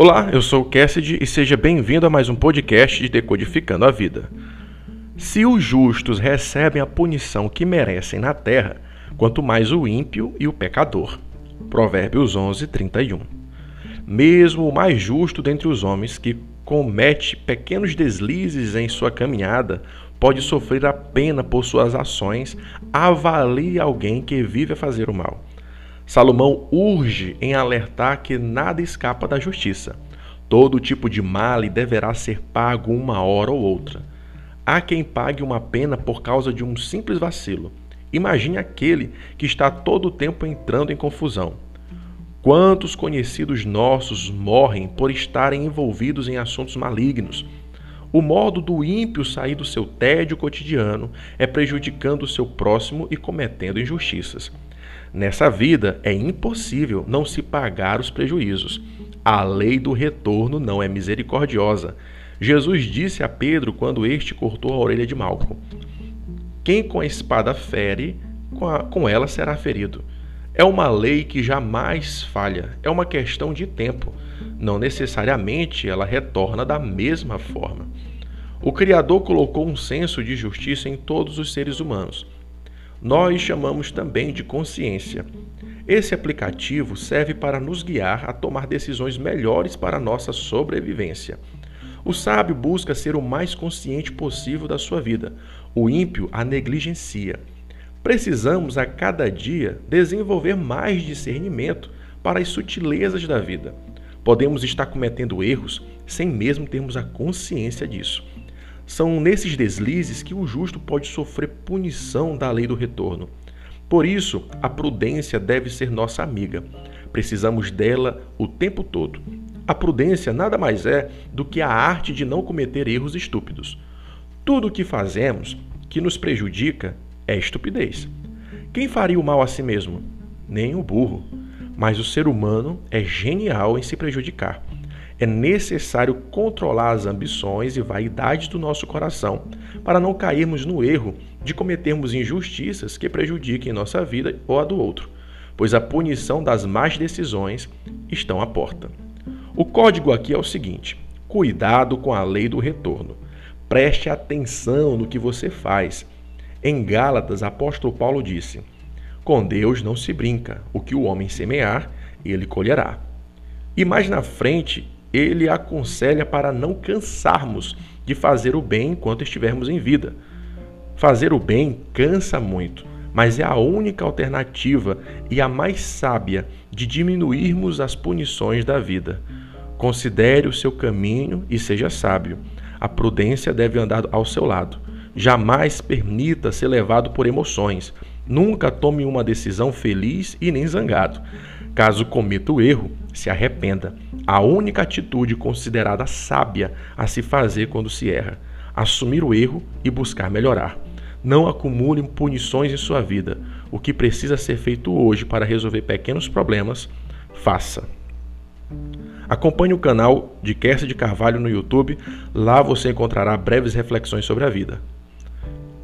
Olá, eu sou o Cassidy e seja bem-vindo a mais um podcast de Decodificando a Vida. Se os justos recebem a punição que merecem na terra, quanto mais o ímpio e o pecador. Provérbios 11, 31. Mesmo o mais justo dentre os homens que comete pequenos deslizes em sua caminhada pode sofrer a pena por suas ações, avalie alguém que vive a fazer o mal. Salomão urge em alertar que nada escapa da justiça. Todo tipo de male deverá ser pago uma hora ou outra. Há quem pague uma pena por causa de um simples vacilo. Imagine aquele que está todo o tempo entrando em confusão. Quantos conhecidos nossos morrem por estarem envolvidos em assuntos malignos? O modo do ímpio sair do seu tédio cotidiano é prejudicando o seu próximo e cometendo injustiças. Nessa vida é impossível não se pagar os prejuízos. A lei do retorno não é misericordiosa. Jesus disse a Pedro quando este cortou a orelha de Malco: Quem com a espada fere, com, a, com ela será ferido. É uma lei que jamais falha, é uma questão de tempo. Não necessariamente ela retorna da mesma forma. O Criador colocou um senso de justiça em todos os seres humanos nós chamamos também de consciência. Esse aplicativo serve para nos guiar a tomar decisões melhores para a nossa sobrevivência. O sábio busca ser o mais consciente possível da sua vida, o ímpio a negligencia. Precisamos a cada dia desenvolver mais discernimento para as sutilezas da vida. Podemos estar cometendo erros sem mesmo termos a consciência disso. São nesses deslizes que o justo pode sofrer punição da lei do retorno. Por isso, a prudência deve ser nossa amiga. Precisamos dela o tempo todo. A prudência nada mais é do que a arte de não cometer erros estúpidos. Tudo o que fazemos que nos prejudica é estupidez. Quem faria o mal a si mesmo? Nem o burro. Mas o ser humano é genial em se prejudicar é necessário controlar as ambições e vaidades do nosso coração, para não cairmos no erro de cometermos injustiças que prejudiquem nossa vida ou a do outro, pois a punição das más decisões estão à porta. O código aqui é o seguinte: cuidado com a lei do retorno. Preste atenção no que você faz. Em Gálatas, apóstolo Paulo disse: Com Deus não se brinca, o que o homem semear, ele colherá. E mais na frente, ele aconselha para não cansarmos de fazer o bem enquanto estivermos em vida. Fazer o bem cansa muito, mas é a única alternativa e a mais sábia de diminuirmos as punições da vida. Considere o seu caminho e seja sábio. A prudência deve andar ao seu lado. Jamais permita ser levado por emoções. Nunca tome uma decisão feliz e nem zangado. Caso cometa o erro, se arrependa. A única atitude considerada sábia a se fazer quando se erra: assumir o erro e buscar melhorar. Não acumule punições em sua vida. O que precisa ser feito hoje para resolver pequenos problemas, faça. Acompanhe o canal de Kersi de Carvalho no YouTube, lá você encontrará breves reflexões sobre a vida.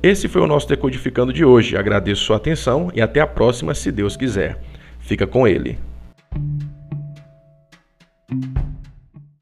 Esse foi o nosso Decodificando de hoje. Agradeço sua atenção e até a próxima, se Deus quiser. Fica com ele.